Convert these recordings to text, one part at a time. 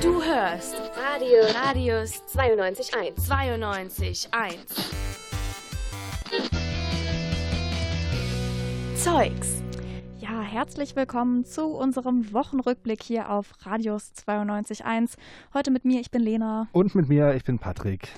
Du hörst Radio Radius 92.1. 92.1. Zeugs. Ja, herzlich willkommen zu unserem Wochenrückblick hier auf Radius 92.1. Heute mit mir, ich bin Lena. Und mit mir, ich bin Patrick.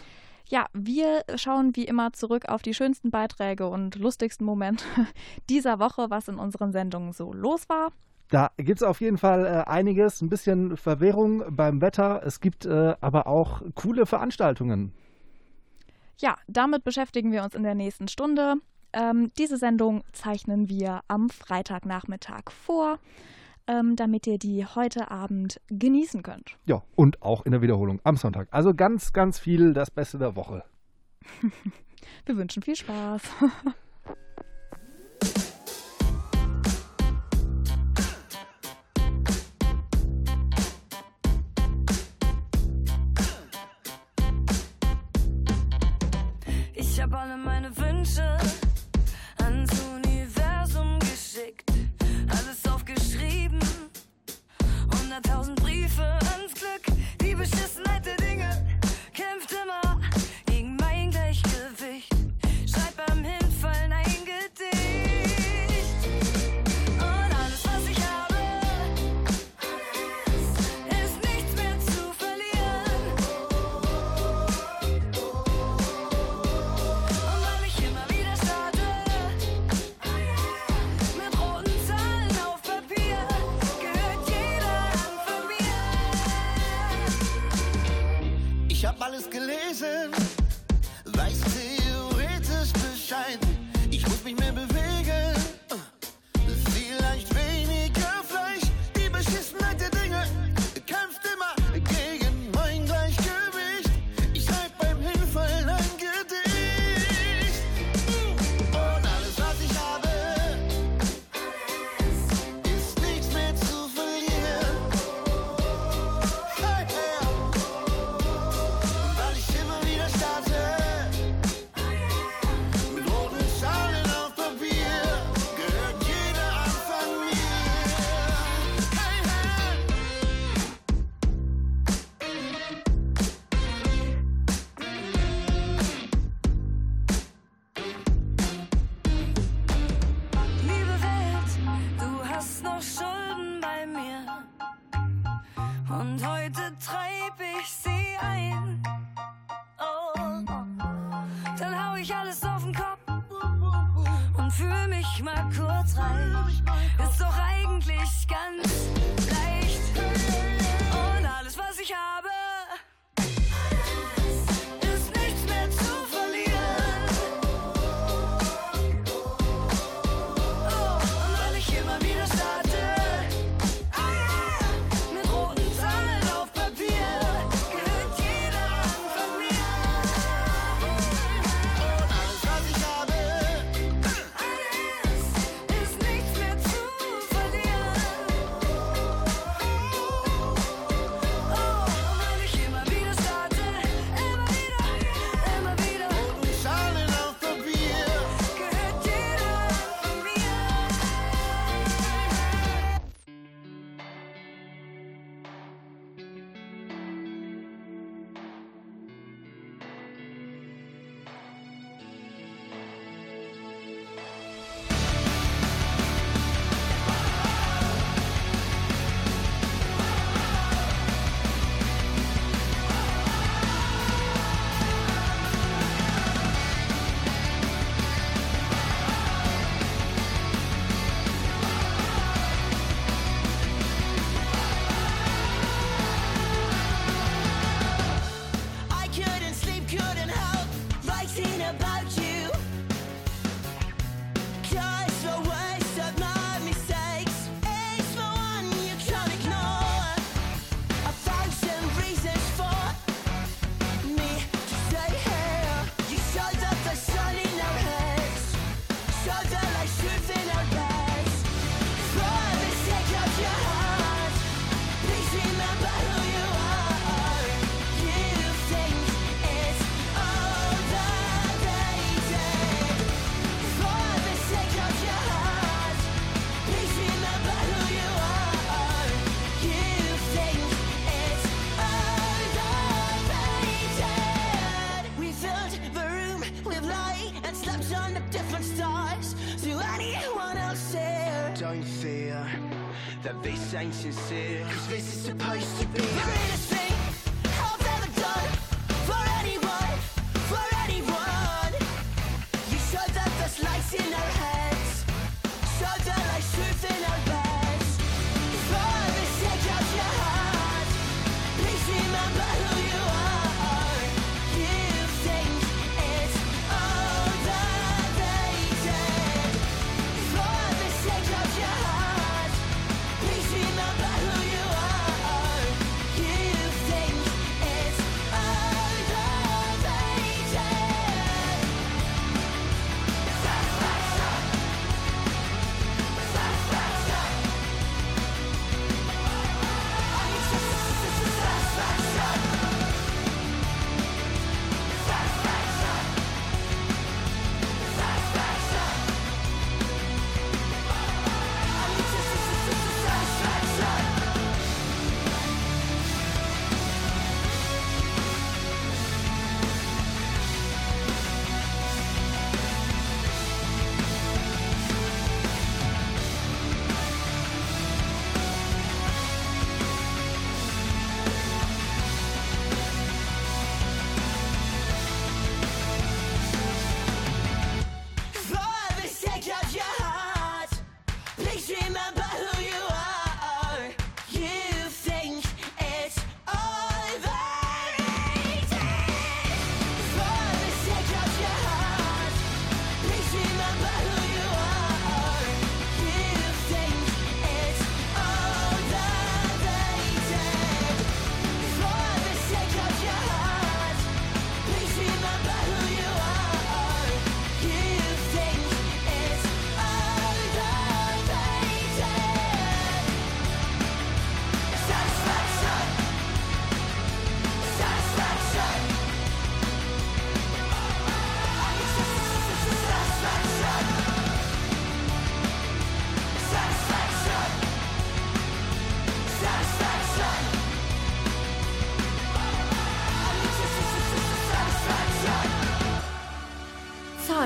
Ja, wir schauen wie immer zurück auf die schönsten Beiträge und lustigsten Momente dieser Woche, was in unseren Sendungen so los war. Da gibt es auf jeden Fall äh, einiges, ein bisschen Verwirrung beim Wetter. Es gibt äh, aber auch coole Veranstaltungen. Ja, damit beschäftigen wir uns in der nächsten Stunde. Ähm, diese Sendung zeichnen wir am Freitagnachmittag vor, ähm, damit ihr die heute Abend genießen könnt. Ja, und auch in der Wiederholung am Sonntag. Also ganz, ganz viel das Beste der Woche. Wir wünschen viel Spaß.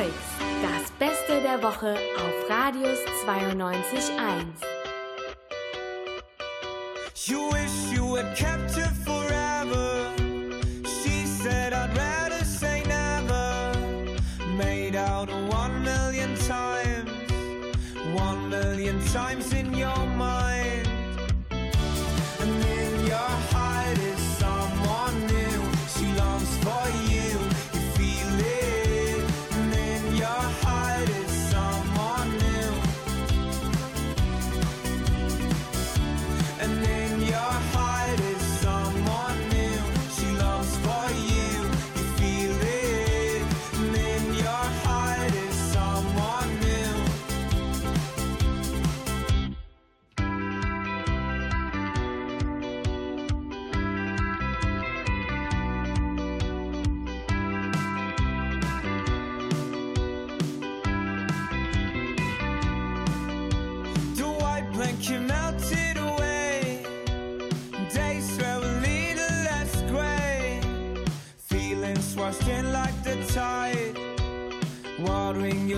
Zeugs. Das Beste der Woche auf Radius 92.1. You wish you had kept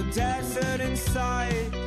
the desert inside.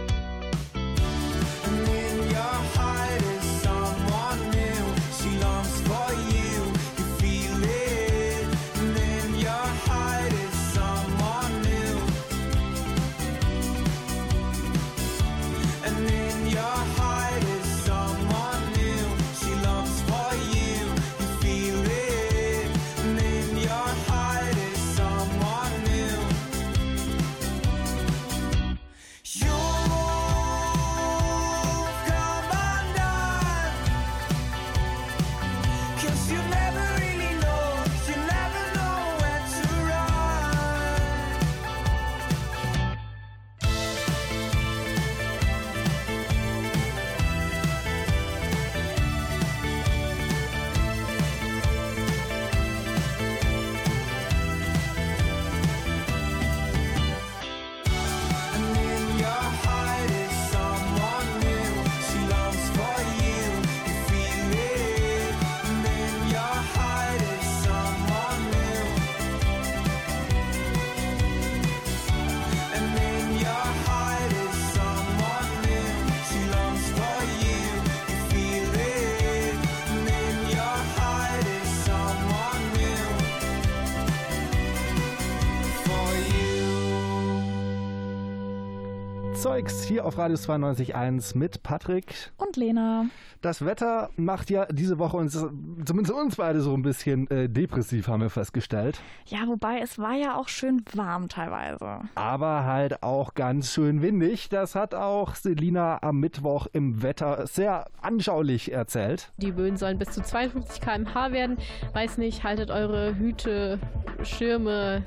Zeugs hier auf Radio 92.1 mit Patrick. Und Lena. Das Wetter macht ja diese Woche uns, zumindest uns beide so ein bisschen äh, depressiv, haben wir festgestellt. Ja, wobei es war ja auch schön warm teilweise. Aber halt auch ganz schön windig. Das hat auch Selina am Mittwoch im Wetter sehr anschaulich erzählt. Die Böen sollen bis zu 52 km/h werden. Weiß nicht, haltet eure Hüte, Schirme,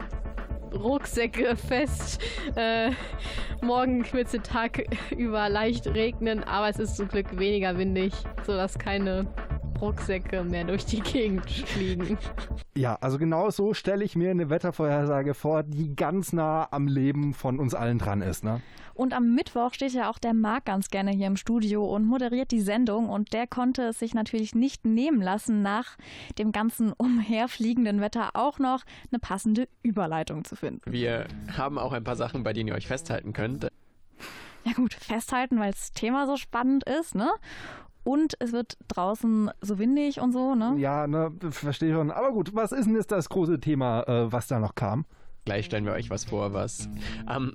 Rucksäcke fest. Äh, morgen wird es den Tag über leicht regnen, aber es ist zum Glück weniger windig, sodass keine Rucksäcke mehr durch die Gegend fliegen. Ja, also genau so stelle ich mir eine Wettervorhersage vor, die ganz nah am Leben von uns allen dran ist. Ne? Und am Mittwoch steht ja auch der Marc ganz gerne hier im Studio und moderiert die Sendung. Und der konnte es sich natürlich nicht nehmen lassen, nach dem ganzen umherfliegenden Wetter auch noch eine passende Überleitung zu finden. Wir haben auch ein paar Sachen, bei denen ihr euch festhalten könnt. Ja gut, festhalten, weil das Thema so spannend ist, ne? Und es wird draußen so windig und so, ne? Ja, ne, verstehe schon. Aber gut, was ist denn jetzt das große Thema, äh, was da noch kam? Gleich stellen wir euch was vor, was am,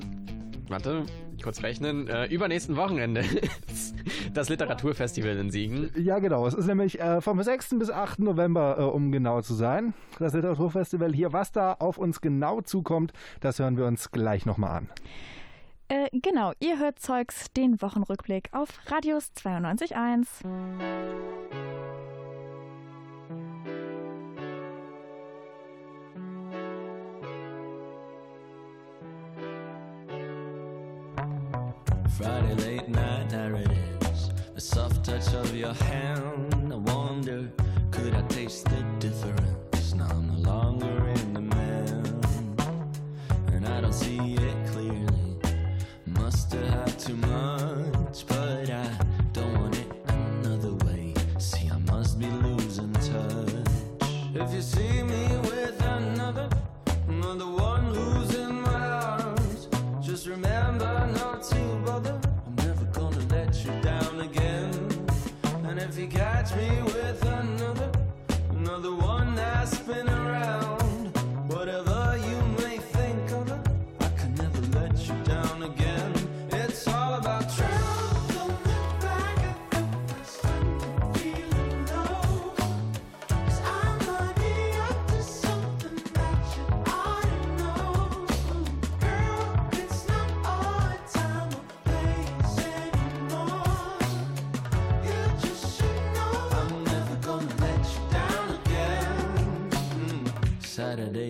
warte, kurz rechnen, äh, übernächsten Wochenende das Literaturfestival in Siegen. Ja, genau. Es ist nämlich äh, vom 6. bis 8. November, äh, um genau zu sein, das Literaturfestival hier. Was da auf uns genau zukommt, das hören wir uns gleich nochmal an. Äh, genau, ihr hört Zeugs, den Wochenrückblick auf Radius 92.1. Friday late night narratives, the soft touch of your hand. I wonder, could I taste the difference? Now I'm no longer in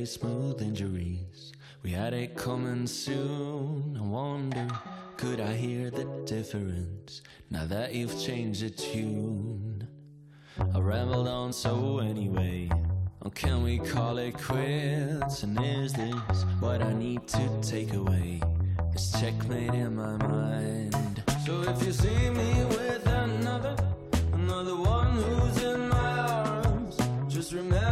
Smooth injuries. We had it coming soon. I wonder, could I hear the difference now that you've changed the tune? I rambled on so anyway. Or can we call it quits? And is this what I need to take away? It's checkmate in my mind. So if you see me with another, another one who's in my arms, just remember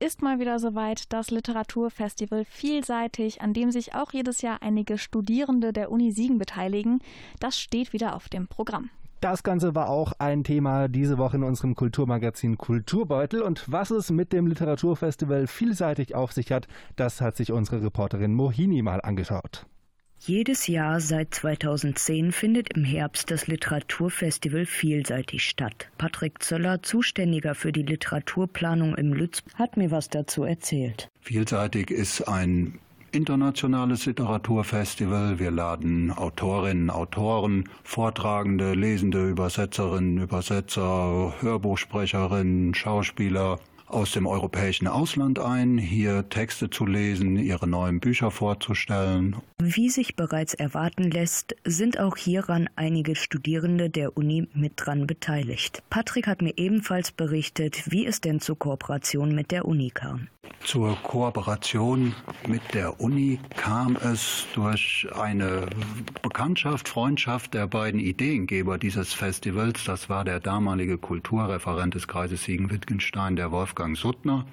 ist mal wieder soweit, das Literaturfestival Vielseitig, an dem sich auch jedes Jahr einige Studierende der Uni Siegen beteiligen. Das steht wieder auf dem Programm. Das Ganze war auch ein Thema diese Woche in unserem Kulturmagazin Kulturbeutel. Und was es mit dem Literaturfestival vielseitig auf sich hat, das hat sich unsere Reporterin Mohini mal angeschaut. Jedes Jahr seit 2010 findet im Herbst das Literaturfestival vielseitig statt. Patrick Zöller, Zuständiger für die Literaturplanung im Lütz, hat mir was dazu erzählt. Vielseitig ist ein internationales Literaturfestival. Wir laden Autorinnen, Autoren, Vortragende, Lesende, Übersetzerinnen, Übersetzer, Hörbuchsprecherinnen, Schauspieler aus dem europäischen Ausland ein, hier Texte zu lesen, ihre neuen Bücher vorzustellen. Wie sich bereits erwarten lässt, sind auch hieran einige Studierende der Uni mit dran beteiligt. Patrick hat mir ebenfalls berichtet, wie es denn zur Kooperation mit der Uni kam. Zur Kooperation mit der Uni kam es durch eine Bekanntschaft, Freundschaft der beiden Ideengeber dieses Festivals. Das war der damalige Kulturreferent des Kreises Siegen-Wittgenstein, der Wolfgang Suttner,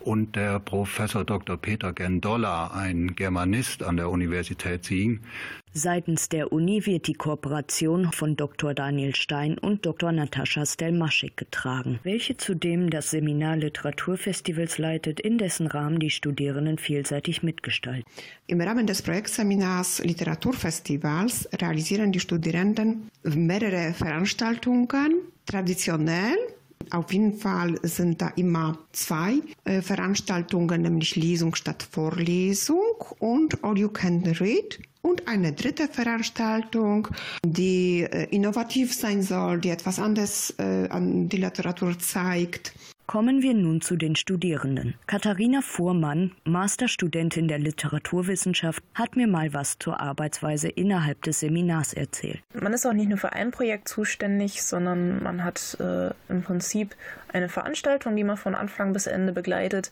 und der Professor Dr. Peter Gendolla, ein Germanist an der Universität Siegen. Seitens der Uni wird die Kooperation von Dr. Daniel Stein und Dr. Natascha Stelmaschik getragen, welche zudem das Seminar Literaturfestivals leitet, in dessen Rahmen die Studierenden vielseitig mitgestalten. Im Rahmen des Projektseminars Literaturfestivals realisieren die Studierenden mehrere Veranstaltungen, traditionell auf jeden Fall sind da immer zwei äh, Veranstaltungen, nämlich Lesung statt Vorlesung und All You Can Read. Und eine dritte Veranstaltung, die äh, innovativ sein soll, die etwas anderes äh, an die Literatur zeigt. Kommen wir nun zu den Studierenden. Katharina Fuhrmann, Masterstudentin der Literaturwissenschaft, hat mir mal was zur Arbeitsweise innerhalb des Seminars erzählt. Man ist auch nicht nur für ein Projekt zuständig, sondern man hat äh, im Prinzip eine Veranstaltung, die man von Anfang bis Ende begleitet,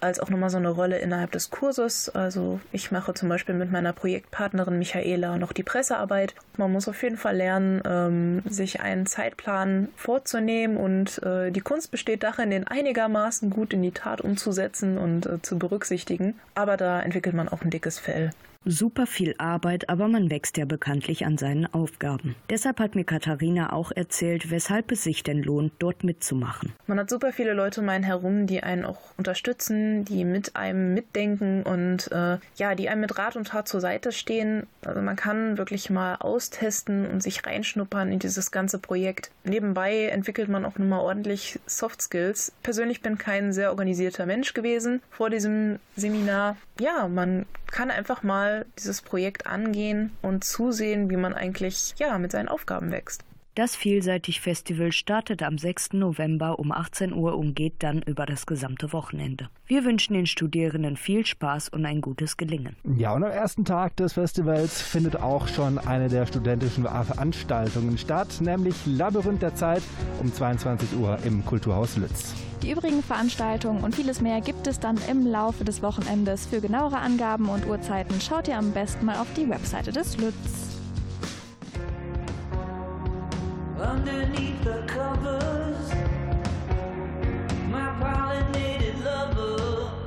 als auch nochmal so eine Rolle innerhalb des Kurses. Also ich mache zum Beispiel mit meiner Projektpartnerin Michaela noch die Pressearbeit. Man muss auf jeden Fall lernen, ähm, sich einen Zeitplan vorzunehmen und äh, die Kunst besteht darin, den einigermaßen gut in die Tat umzusetzen und äh, zu berücksichtigen. Aber da entwickelt man auch ein dickes Fell. Super viel Arbeit, aber man wächst ja bekanntlich an seinen Aufgaben. Deshalb hat mir Katharina auch erzählt, weshalb es sich denn lohnt, dort mitzumachen. Man hat super viele Leute um einen herum, die einen auch unterstützen, die mit einem mitdenken und äh, ja, die einem mit Rat und Tat zur Seite stehen. Also man kann wirklich mal austesten und sich reinschnuppern in dieses ganze Projekt. Nebenbei entwickelt man auch nochmal ordentlich Soft Skills. Persönlich bin kein sehr organisierter Mensch gewesen vor diesem Seminar. Ja, man kann einfach mal dieses Projekt angehen und zusehen, wie man eigentlich ja mit seinen Aufgaben wächst. Das Vielseitig-Festival startet am 6. November um 18 Uhr und geht dann über das gesamte Wochenende. Wir wünschen den Studierenden viel Spaß und ein gutes Gelingen. Ja, und am ersten Tag des Festivals findet auch schon eine der studentischen Veranstaltungen statt, nämlich Labyrinth der Zeit um 22 Uhr im Kulturhaus Lütz. Die übrigen Veranstaltungen und vieles mehr gibt es dann im Laufe des Wochenendes. Für genauere Angaben und Uhrzeiten schaut ihr am besten mal auf die Webseite des Lütz. Underneath the covers. My pollinated lover.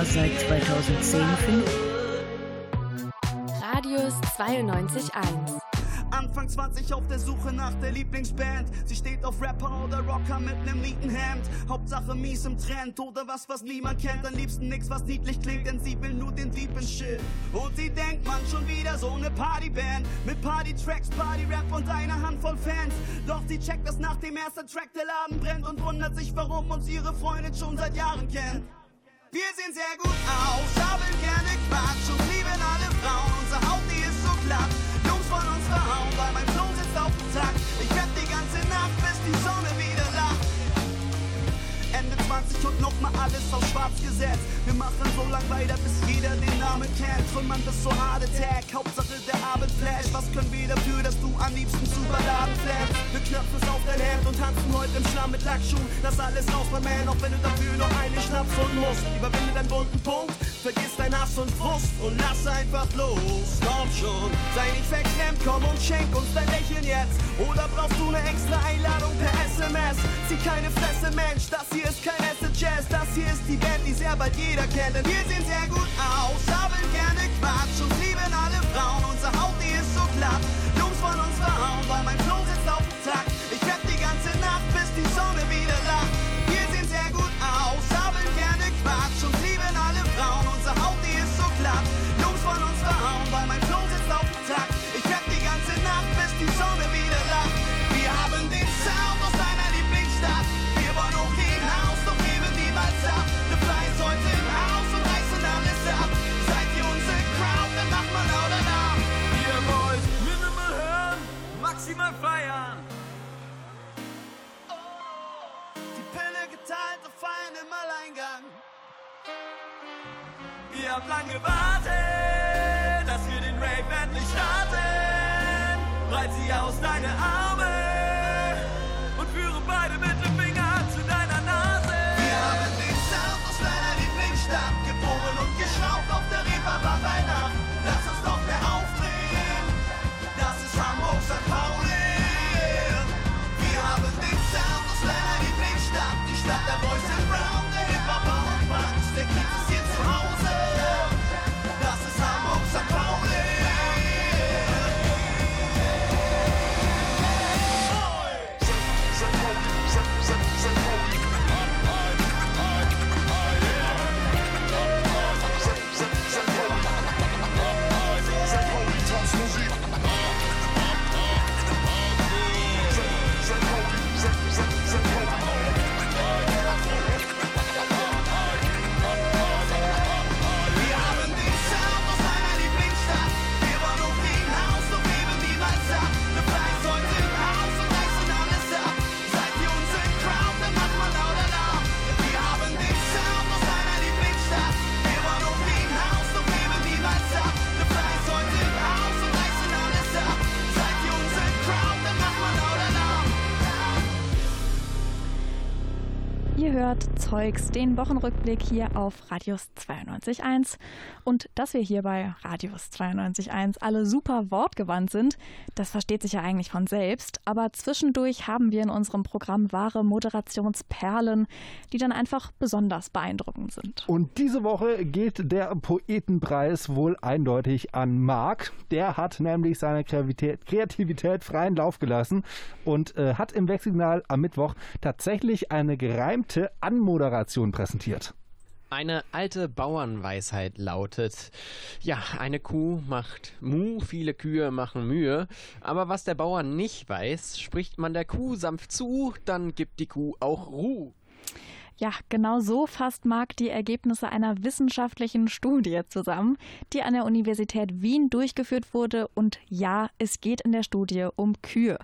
Jahr seit 2010 findet Radius 92.1 Anfang 20 auf der Suche nach der Lieblingsband. Sie steht auf Rapper oder Rocker mit nem Nietenhemd. Hauptsache mies im Trend oder was, was niemand kennt. Am liebsten nix, was niedlich klingt, denn sie will nur den Deep Shit. Und sie denkt, man schon wieder so ne Partyband. Mit Party-Tracks, Party-Rap und einer Handvoll Fans. Doch sie checkt, dass nach dem ersten Track der Laden brennt und wundert sich, warum uns ihre Freundin schon seit Jahren kennt. Wir sehen sehr gut aus, haben gerne Quatsch und lieben alle Frauen. Unsere Haut, die ist so glatt. Jungs von uns verhauen, weil mein Flow 20 und nochmal alles auf schwarz gesetzt. Wir machen so lang weiter, bis jeder den Namen kennt. Trümmern bis so harte Tag, Hauptsache der Abend flash. Was können wir dafür, dass du am liebsten zu Balladen flashst? Wir knöpfen es auf dein Hemd und tanzen heute im Schlamm mit Lackschuhen. Lass alles raus, mein Man, auch wenn du dafür noch eine Schnaps und musst. Überwinde deinen bunten Punkt, vergiss dein Hass und Frust und lass einfach los. Komm schon, sei nicht verklemmt, komm und schenk uns dein Lächeln jetzt. Oder brauchst du eine extra Einladung per SMS? Zieh keine Fresse, Mensch, das hier ist kein Jazz, das hier ist die Band, die sehr bald jeder kennt. Wir sehen sehr gut aus, haben gerne Quatsch und lieben alle Frauen. Unsere Haut, die ist so glatt. Jungs von uns verhauen, weil mein Flow sitzt auf dem Takt. Ich rap die ganze Nacht, bis die Sonne wieder lacht. Wir sehen sehr gut aus, haben gerne Quatsch und im Alleingang. Ihr habt lang gewartet, dass wir den Rave endlich starten. Breit sie aus deine Arme Zeugs, den Wochenrückblick hier auf Radius 92.1. Und dass wir hier bei Radius 92.1 alle super wortgewandt sind, das versteht sich ja eigentlich von selbst. Aber zwischendurch haben wir in unserem Programm wahre Moderationsperlen, die dann einfach besonders beeindruckend sind. Und diese Woche geht der Poetenpreis wohl eindeutig an Marc. Der hat nämlich seine Kreativität, freien Lauf gelassen und äh, hat im Wechselsignal am Mittwoch tatsächlich eine gereimte Anmoderation präsentiert. Eine alte Bauernweisheit lautet, ja, eine Kuh macht Mu, viele Kühe machen Mühe, aber was der Bauer nicht weiß, spricht man der Kuh sanft zu, dann gibt die Kuh auch Ruh. Ja, genau so fasst Marc die Ergebnisse einer wissenschaftlichen Studie zusammen, die an der Universität Wien durchgeführt wurde. Und ja, es geht in der Studie um Kühe.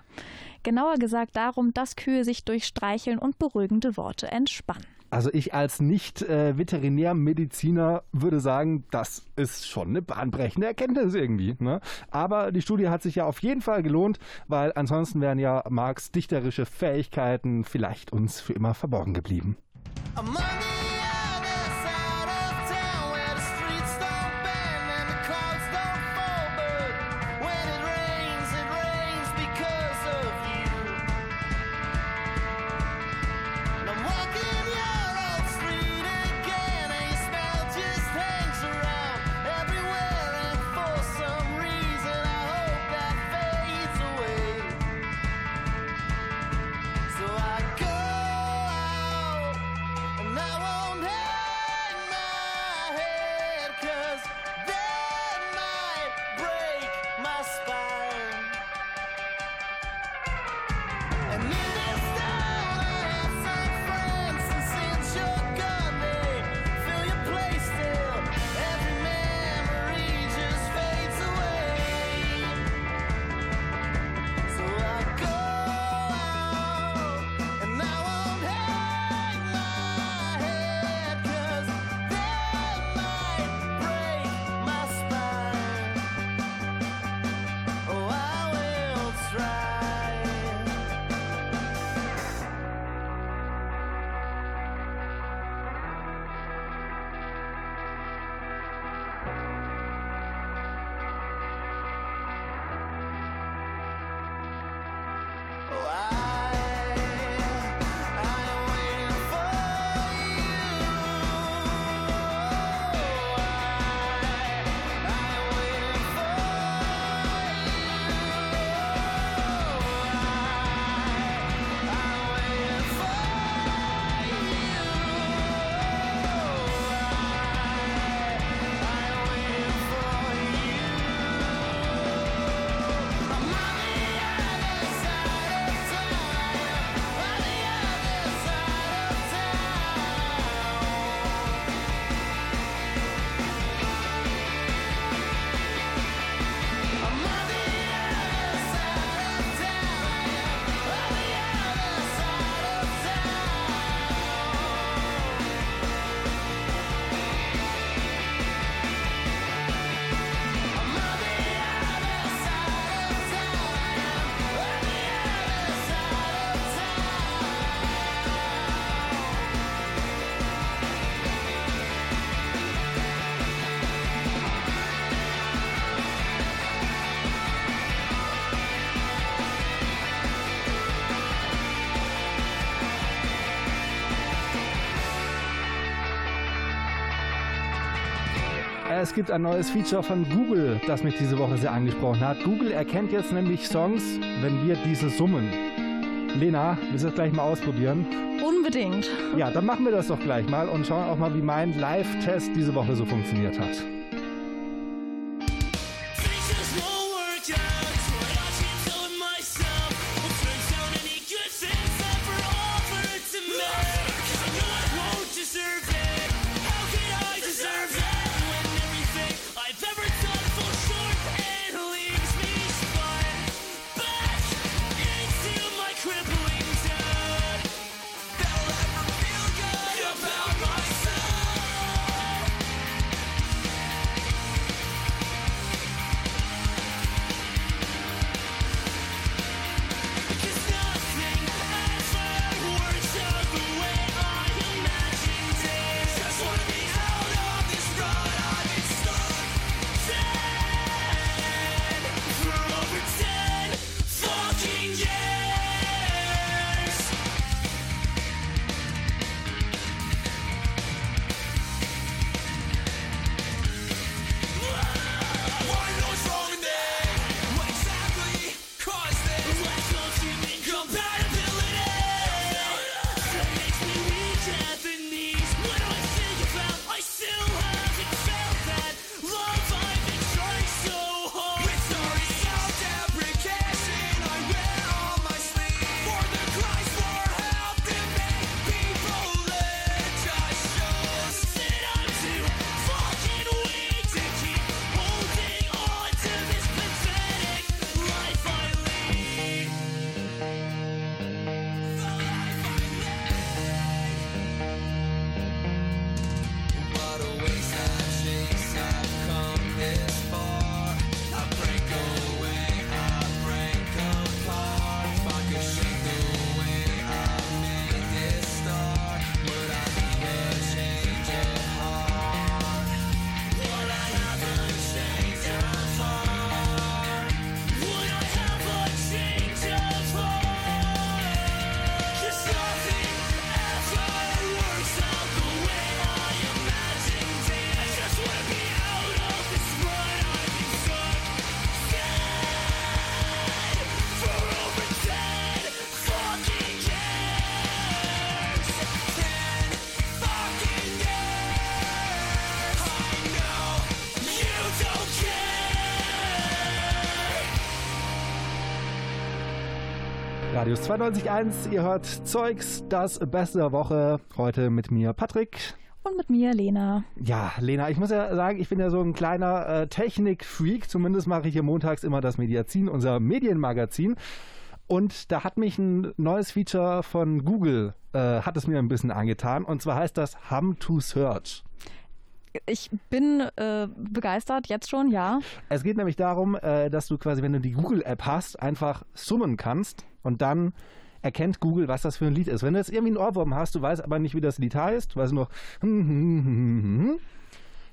Genauer gesagt darum, dass Kühe sich durch Streicheln und beruhigende Worte entspannen. Also ich als Nicht-Veterinärmediziner würde sagen, das ist schon eine bahnbrechende Erkenntnis irgendwie. Ne? Aber die Studie hat sich ja auf jeden Fall gelohnt, weil ansonsten wären ja Marx dichterische Fähigkeiten vielleicht uns für immer verborgen geblieben. I'm gibt ein neues Feature von Google, das mich diese Woche sehr angesprochen hat. Google erkennt jetzt nämlich Songs, wenn wir diese summen. Lena, willst du das gleich mal ausprobieren? Unbedingt. Ja, dann machen wir das doch gleich mal und schauen auch mal, wie mein Live-Test diese Woche so funktioniert hat. 92.1, ihr hört Zeugs, das Beste der Woche. Heute mit mir Patrick. Und mit mir Lena. Ja, Lena, ich muss ja sagen, ich bin ja so ein kleiner äh, Technik-Freak. Zumindest mache ich hier montags immer das Mediazin, unser Medienmagazin. Und da hat mich ein neues Feature von Google, äh, hat es mir ein bisschen angetan. Und zwar heißt das Hum to Search. Ich bin äh, begeistert, jetzt schon, ja. Es geht nämlich darum, äh, dass du quasi, wenn du die Google-App hast, einfach summen kannst und dann erkennt Google, was das für ein Lied ist. Wenn du jetzt irgendwie einen Ohrwurm hast, du weißt aber nicht, wie das Lied heißt, du weißt nur,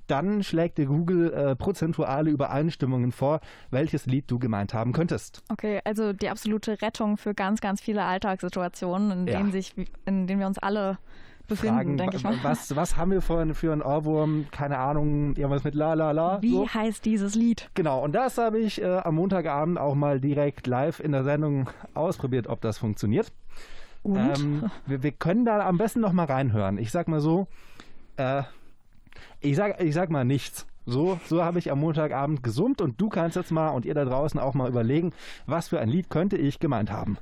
dann schlägt dir Google äh, prozentuale Übereinstimmungen vor, welches Lied du gemeint haben könntest. Okay, also die absolute Rettung für ganz, ganz viele Alltagssituationen, in Ja. denen, sich, in denen wir uns alle befinden, denke ich mal. was, was haben wir für, für einen Ohrwurm? Keine Ahnung, irgendwas mit la la la. Wie so. heißt dieses Lied? Genau, und das habe ich äh, am Montagabend auch mal direkt live in der Sendung ausprobiert, ob das funktioniert. Und? Ähm, wir, wir können da am besten noch mal reinhören. Ich sag mal so, äh, ich, sag, ich sag mal nichts. So, so habe ich am Montagabend gesummt und du kannst jetzt mal und ihr da draußen auch mal überlegen, was für ein Lied könnte ich gemeint haben.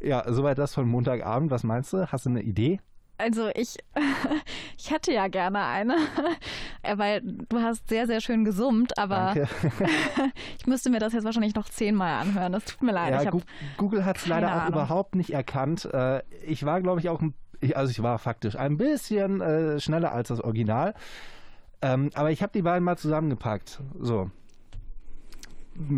Ja, soweit das von Montagabend. Was meinst du? Hast du eine Idee? Also ich, ich hätte ja gerne eine, Äh, weil du hast sehr, sehr schön gesummt, aber ich müsste mir das jetzt wahrscheinlich noch zehnmal anhören. Das tut mir leid. Ja, Google hat es leider auch Ahnung. überhaupt nicht erkannt. Äh, ich war, glaube ich, auch, also ich war faktisch ein bisschen äh, schneller als das Original. Ähm, aber ich habe die beiden mal zusammengepackt. So.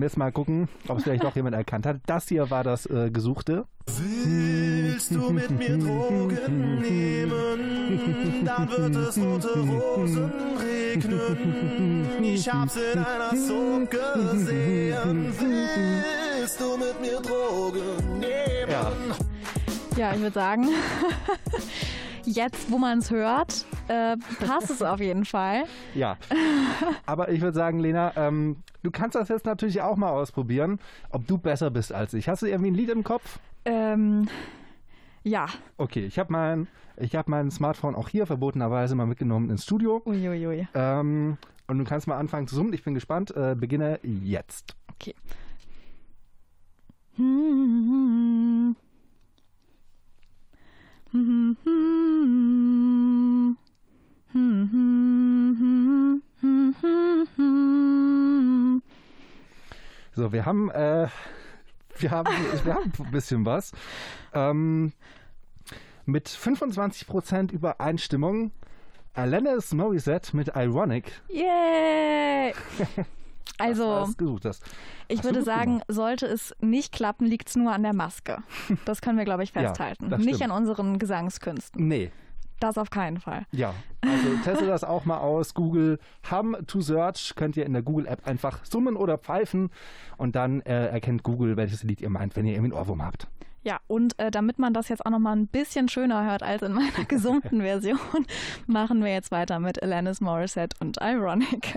Jetzt mal gucken, ob es vielleicht doch jemand erkannt hat. Das hier war das äh, Gesuchte. Willst du mit mir Drogen nehmen? Dann wird es rote Rosen begegnen. Ich hab's in einer Soap gesehen. Willst du mit mir Drogen nehmen? Ja. Ja, ich würde sagen, jetzt, wo man es hört, äh, passt es auf jeden Fall. Ja. Aber ich würde sagen, Lena, ähm, du kannst das jetzt natürlich auch mal ausprobieren, ob du besser bist als ich. Hast du irgendwie ein Lied im Kopf? Ähm, ja. Okay, ich habe mein, ich hab mein Smartphone auch hier verbotenerweise mal mitgenommen ins Studio. Uiuiui. Ähm, und du kannst mal anfangen zu summen. Ich bin gespannt. Äh, beginne jetzt. Okay. Hm. Hm, hm, hm, hm, hm, hm, hm. So, wir haben, äh, wir haben, wir haben ein bisschen was. Ähm, mit 25% Übereinstimmung Alanis Morissette mit Ironic. Yay! Also, ich würde sagen, gemacht. sollte es nicht klappen, liegt es nur an der Maske. Das können wir, glaube ich, Ja, festhalten. das nicht an unseren Gesangskünsten. Nee. Das auf keinen Fall. Ja, also teste das auch mal aus. Google Hum to Search könnt ihr in der Google-App einfach summen oder pfeifen und dann äh, erkennt Google, welches Lied ihr meint, wenn ihr irgendwie einen Ohrwurm habt. Ja, und äh, damit man das jetzt auch nochmal ein bisschen schöner hört als in meiner gesummten Version, machen wir jetzt weiter mit Alanis Morissette und Ironic.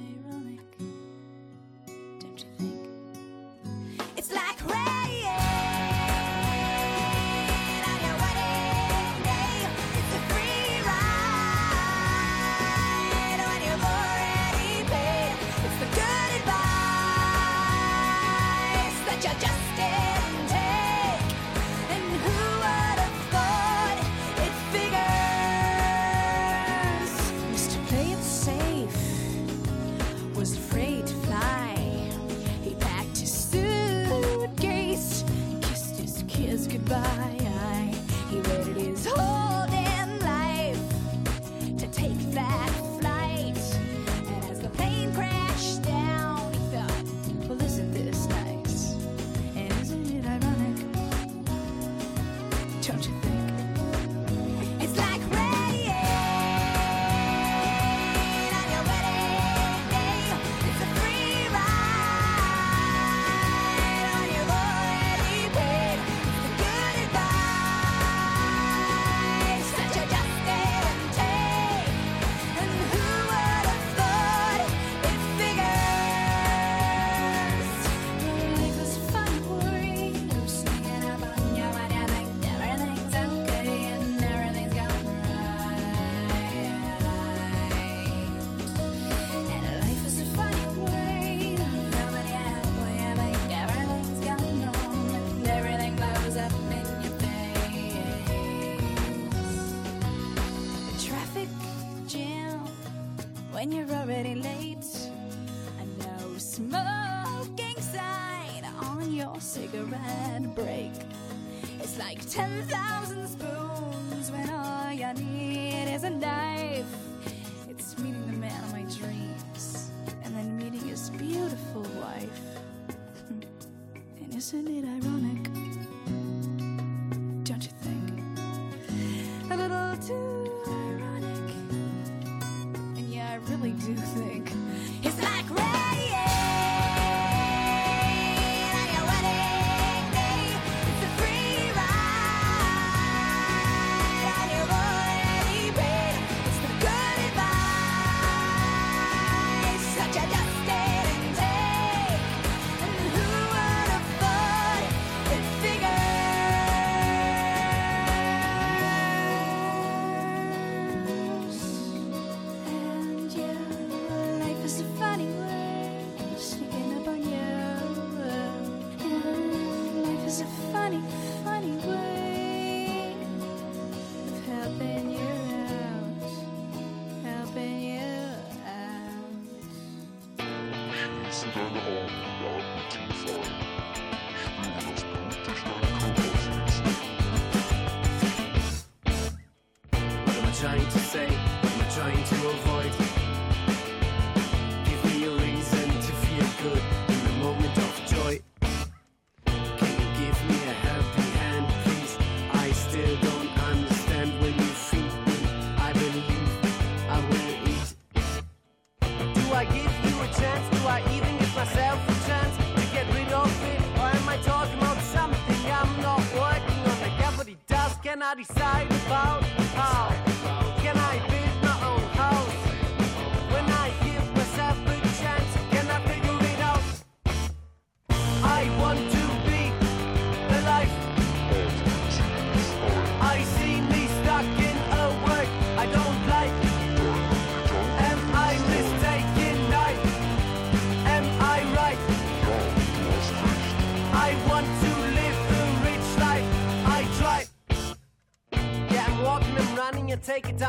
Schließe deine Augen und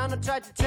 down, I try to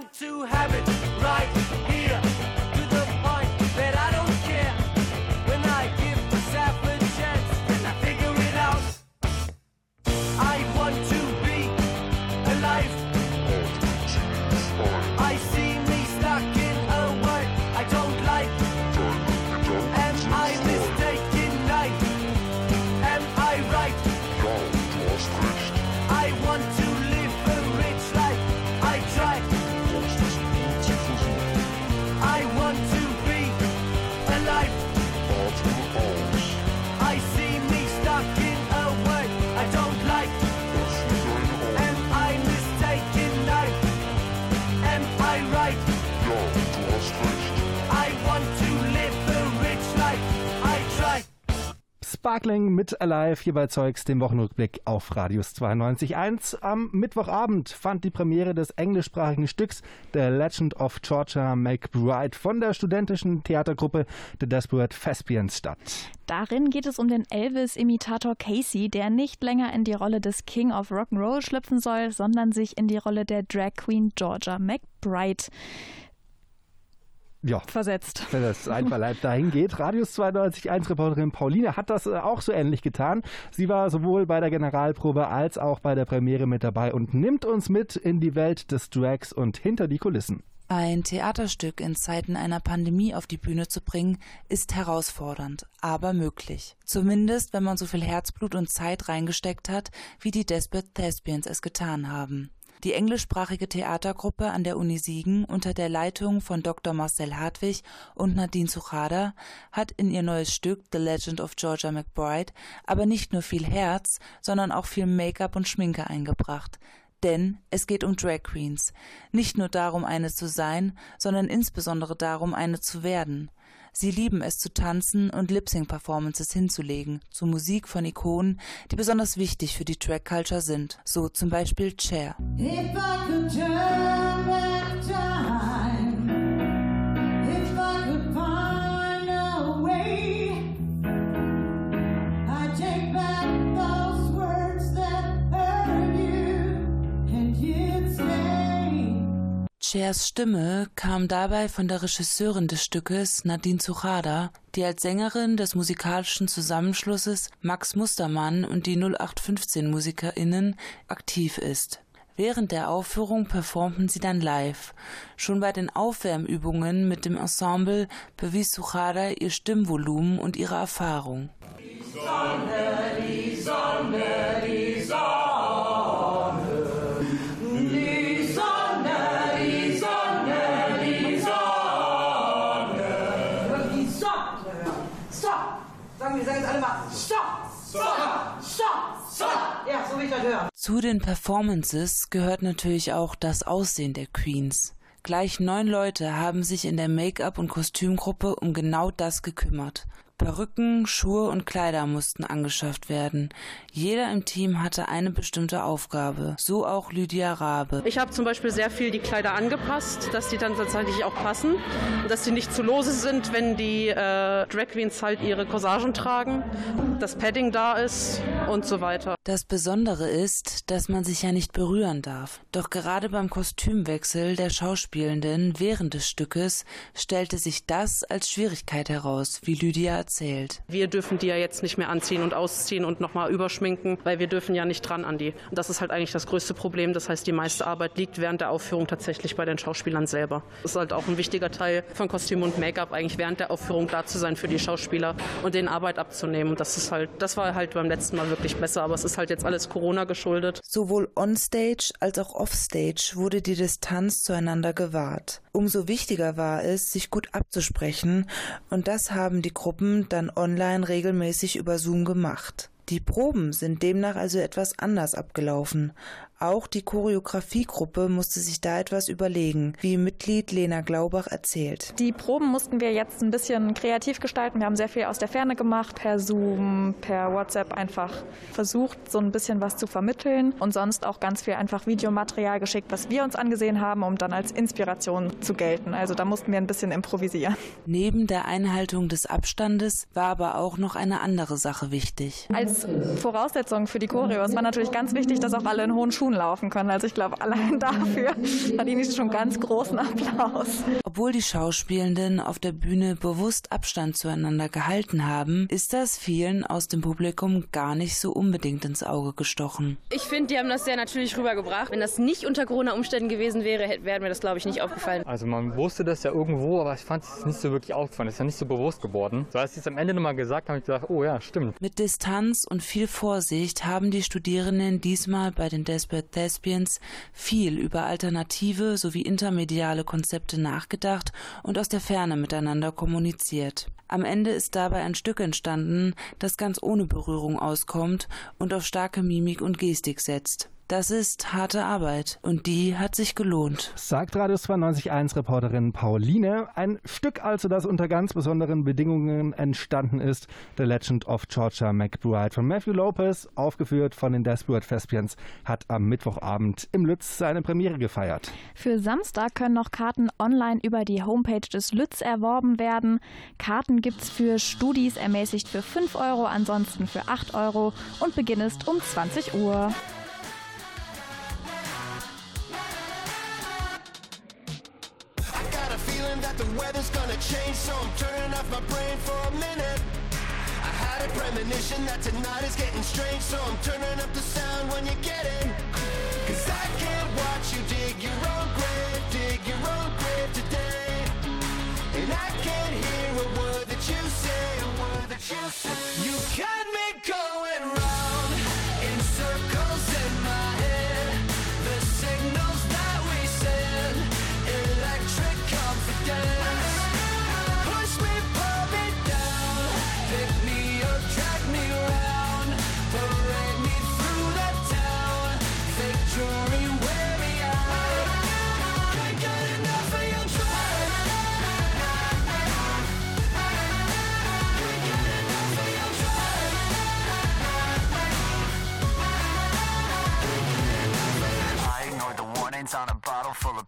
want to have it right Sparkling mit Alive hier bei Zeugs, dem Wochenrückblick auf Radius 92.1. Am Mittwochabend fand die Premiere des englischsprachigen Stücks The Legend of Georgia McBride von der studentischen Theatergruppe The Desperate Thespians statt. Darin geht es um den Elvis-Imitator Casey, der nicht länger in die Rolle des King of Rock'n'Roll schlüpfen soll, sondern sich in die Rolle der Drag Queen Georgia McBride ja. versetzt. Wenn das einverleibt dahin geht. Radius 92.1 Reporterin Pauline hat das äh, auch so ähnlich getan. Sie war sowohl bei der Generalprobe als auch bei der Premiere mit dabei und nimmt uns mit in die Welt des Drags und hinter die Kulissen. Ein Theaterstück in Zeiten einer Pandemie auf die Bühne zu bringen, ist herausfordernd, aber möglich. Zumindest, wenn man so viel Herzblut und Zeit reingesteckt hat, wie die Desperate Thespians es getan haben. Die englischsprachige Theatergruppe an der Uni Siegen unter der Leitung von Dr. Marcel Hartwig und Nadine Suchada hat in ihr neues Stück The Legend of Georgia McBride aber nicht nur viel Herz, sondern auch viel Make-up und Schminke eingebracht. Denn es geht um Drag Queens. Nicht nur darum, eine zu sein, sondern insbesondere darum, eine zu werden. Sie lieben es zu tanzen und Lip-Sync-Performances hinzulegen, zu Musik von Ikonen, die besonders wichtig für die Drag-Culture sind, so zum Beispiel Cher. Chers Stimme kam dabei von der Regisseurin des Stückes Nadine Zuchada, die als Sängerin des musikalischen Zusammenschlusses Max Mustermann und die 0815 MusikerInnen aktiv ist. Während der Aufführung performten sie dann live. Schon bei den Aufwärmübungen mit dem Ensemble bewies Suchada ihr Stimmvolumen und ihre Erfahrung. Die Sonne, die Sonne, die Sonne. Stopp. Ja, so will ich das hören. Zu den Performances gehört natürlich auch das Aussehen der Queens. Gleich neun Leute haben sich in der Make-up- und Kostümgruppe um genau das gekümmert. Perücken, Schuhe und Kleider mussten angeschafft werden. Jeder im Team hatte eine bestimmte Aufgabe, so auch Lydia Rabe. Ich habe zum Beispiel sehr viel die Kleider angepasst, dass die dann tatsächlich auch passen, dass die nicht zu lose sind, wenn die äh, Drag Queens halt ihre Corsagen tragen, das Padding da ist und so weiter. Das Besondere ist, dass man sich ja nicht berühren darf. Doch gerade beim Kostümwechsel der Schauspielenden während des Stückes stellte sich das als Schwierigkeit heraus, wie Lydia erzählt. Wir dürfen die ja jetzt nicht mehr anziehen und ausziehen und nochmal überschminken, weil wir dürfen ja nicht dran an die. Und das ist halt eigentlich das größte Problem. Das heißt, die meiste Arbeit liegt während der Aufführung tatsächlich bei den Schauspielern selber. Das ist halt auch ein wichtiger Teil von Kostüm und Make-up, eigentlich während der Aufführung da zu sein für die Schauspieler und denen Arbeit abzunehmen. Und das ist halt, das war halt beim letzten Mal wirklich besser, aber es ist halt jetzt alles Corona geschuldet. Sowohl onstage als auch offstage wurde die Distanz zueinander gewahrt. Umso wichtiger war es, sich gut abzusprechen, und das haben die Gruppen dann online regelmäßig über Zoom gemacht. Die Proben sind demnach also etwas anders abgelaufen. Auch die Choreografiegruppe musste sich da etwas überlegen, wie Mitglied Lena Glaubach erzählt. Die Proben mussten wir jetzt ein bisschen kreativ gestalten. Wir haben sehr viel aus der Ferne gemacht, per Zoom, per WhatsApp einfach versucht, so ein bisschen was zu vermitteln und sonst auch ganz viel einfach Videomaterial geschickt, was wir uns angesehen haben, um dann als Inspiration zu gelten. Also da mussten wir ein bisschen improvisieren. Neben der Einhaltung des Abstandes war aber auch noch eine andere Sache wichtig. Als Voraussetzung für die Choreos war natürlich ganz wichtig, dass auch alle in hohen Schuhen laufen können. Also ich glaube, allein dafür verdiene ich schon ganz großen Applaus. Obwohl die Schauspielenden auf der Bühne bewusst Abstand zueinander gehalten haben, ist das vielen aus dem Publikum gar nicht so unbedingt ins Auge gestochen. Ich finde, die haben das sehr natürlich rübergebracht. Wenn das nicht unter Corona-Umständen gewesen wäre, wäre mir das, glaube ich, nicht aufgefallen. Also man wusste das ja irgendwo, aber ich fand es nicht so wirklich aufgefallen. Es ist ja nicht so bewusst geworden. So als sie es am Ende nochmal gesagt haben, habe ich gedacht, oh ja, stimmt. Mit Distanz und viel Vorsicht haben die Studierenden diesmal bei den Desperate Thespians viel über alternative sowie intermediale Konzepte nachgedacht und aus der Ferne miteinander kommuniziert. Am Ende ist dabei ein Stück entstanden, das ganz ohne Berührung auskommt und auf starke Mimik und Gestik setzt. Das ist harte Arbeit und die hat sich gelohnt. Sagt Radio 92.1 Reporterin Pauline. Ein Stück also, das unter ganz besonderen Bedingungen entstanden ist. The Legend of Georgia McBride von Matthew Lopez, aufgeführt von den Desperate Thespians, hat am Mittwochabend im Lütz seine Premiere gefeiert. Für Samstag können noch Karten online über die Homepage des Lütz erworben werden. Karten gibt's für Studis ermäßigt für 5 Euro, ansonsten für 8 Euro und Beginn ist um 20 Uhr. Weather's gonna change, so I'm turning off my brain for a minute. I had a premonition that tonight is getting strange, so I'm turning up the sound when you get it. Cause I can't watch you dig your own grave, dig your own grave today. And I can't hear a word that you say, a word that you say. You got me going round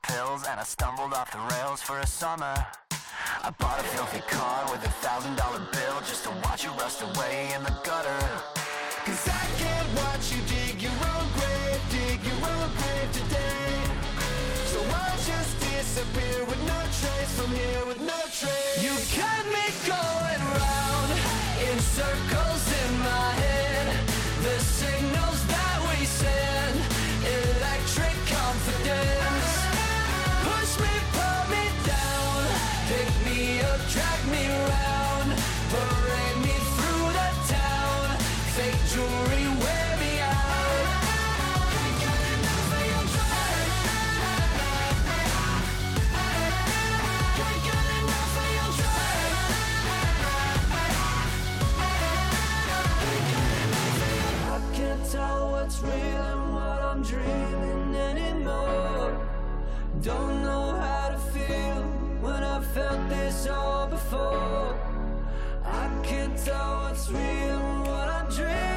pills and I stumbled off the rails for a summer. I bought a filthy car with a thousand dollar bill just to watch it rust away in the gutter. Cause I can't watch you dig your own grave, dig your own grave today. So I'll just disappear with no trace from here with no trace. You got me going round in circles. Don't know how to feel when I felt this all before. I can't tell what's real and what I dream.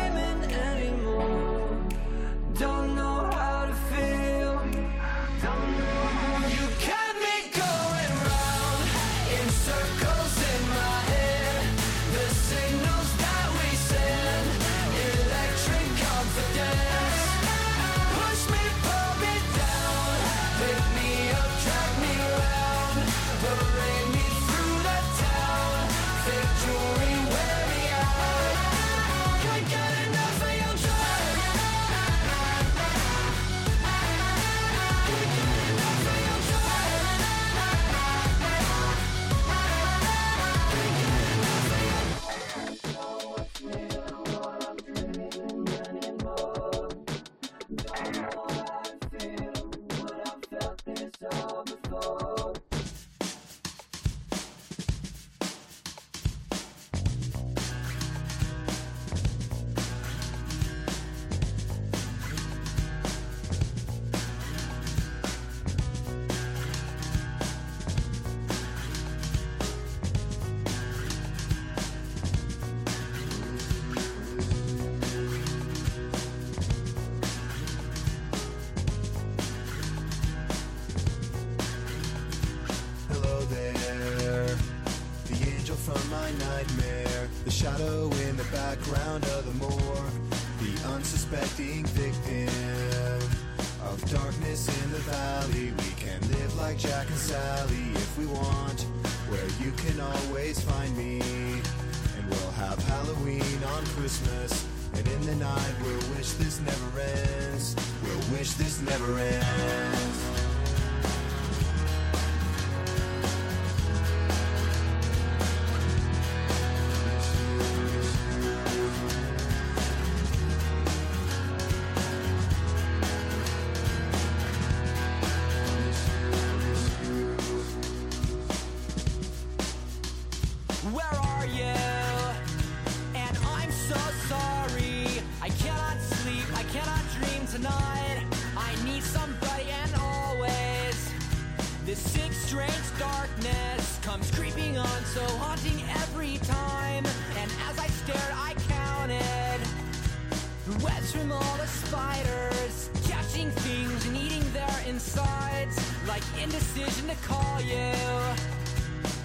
From all the spiders, catching things and eating their insides, like indecision to call you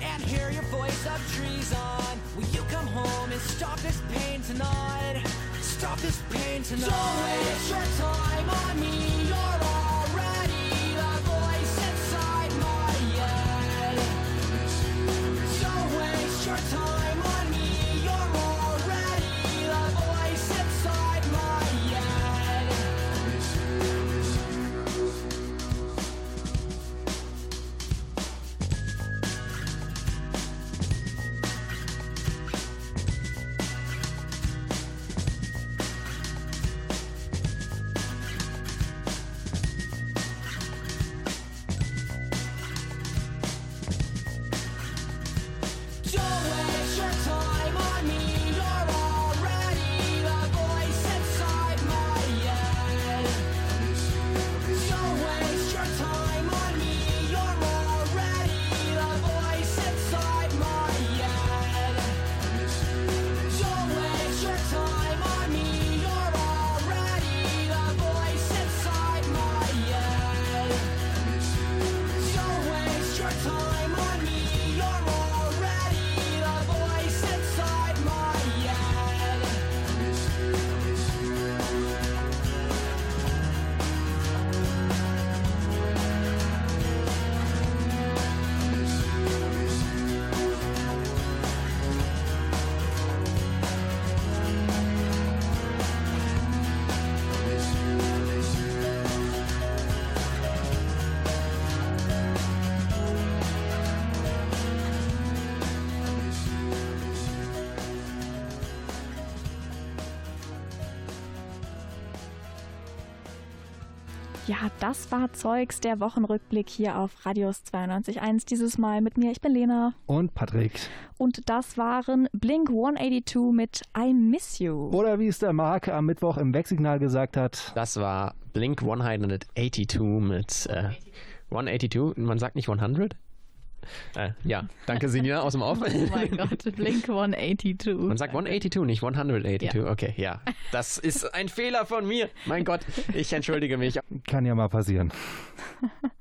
and hear your voice of treason. Will you come home and stop this pain tonight? Stop this pain tonight. Don't waste your time on me. You're already Ja, das war Zeugs, der Wochenrückblick hier auf Radius 92.1. Dieses Mal mit mir, ich bin Lena. Und Patrick. Und das waren Blink 182 mit I Miss You. Oder wie es der Marc am Mittwoch im Wegsignal gesagt hat. Das war Blink 182 mit äh, 182. Man sagt nicht 100? Äh, ja, danke Sinja aus dem Off. Oh mein Gott, Blink 182. Man sagt 182, nicht 182. Ja. Okay, ja. Das ist ein Fehler von mir. Mein Gott, ich entschuldige mich. Kann ja mal passieren.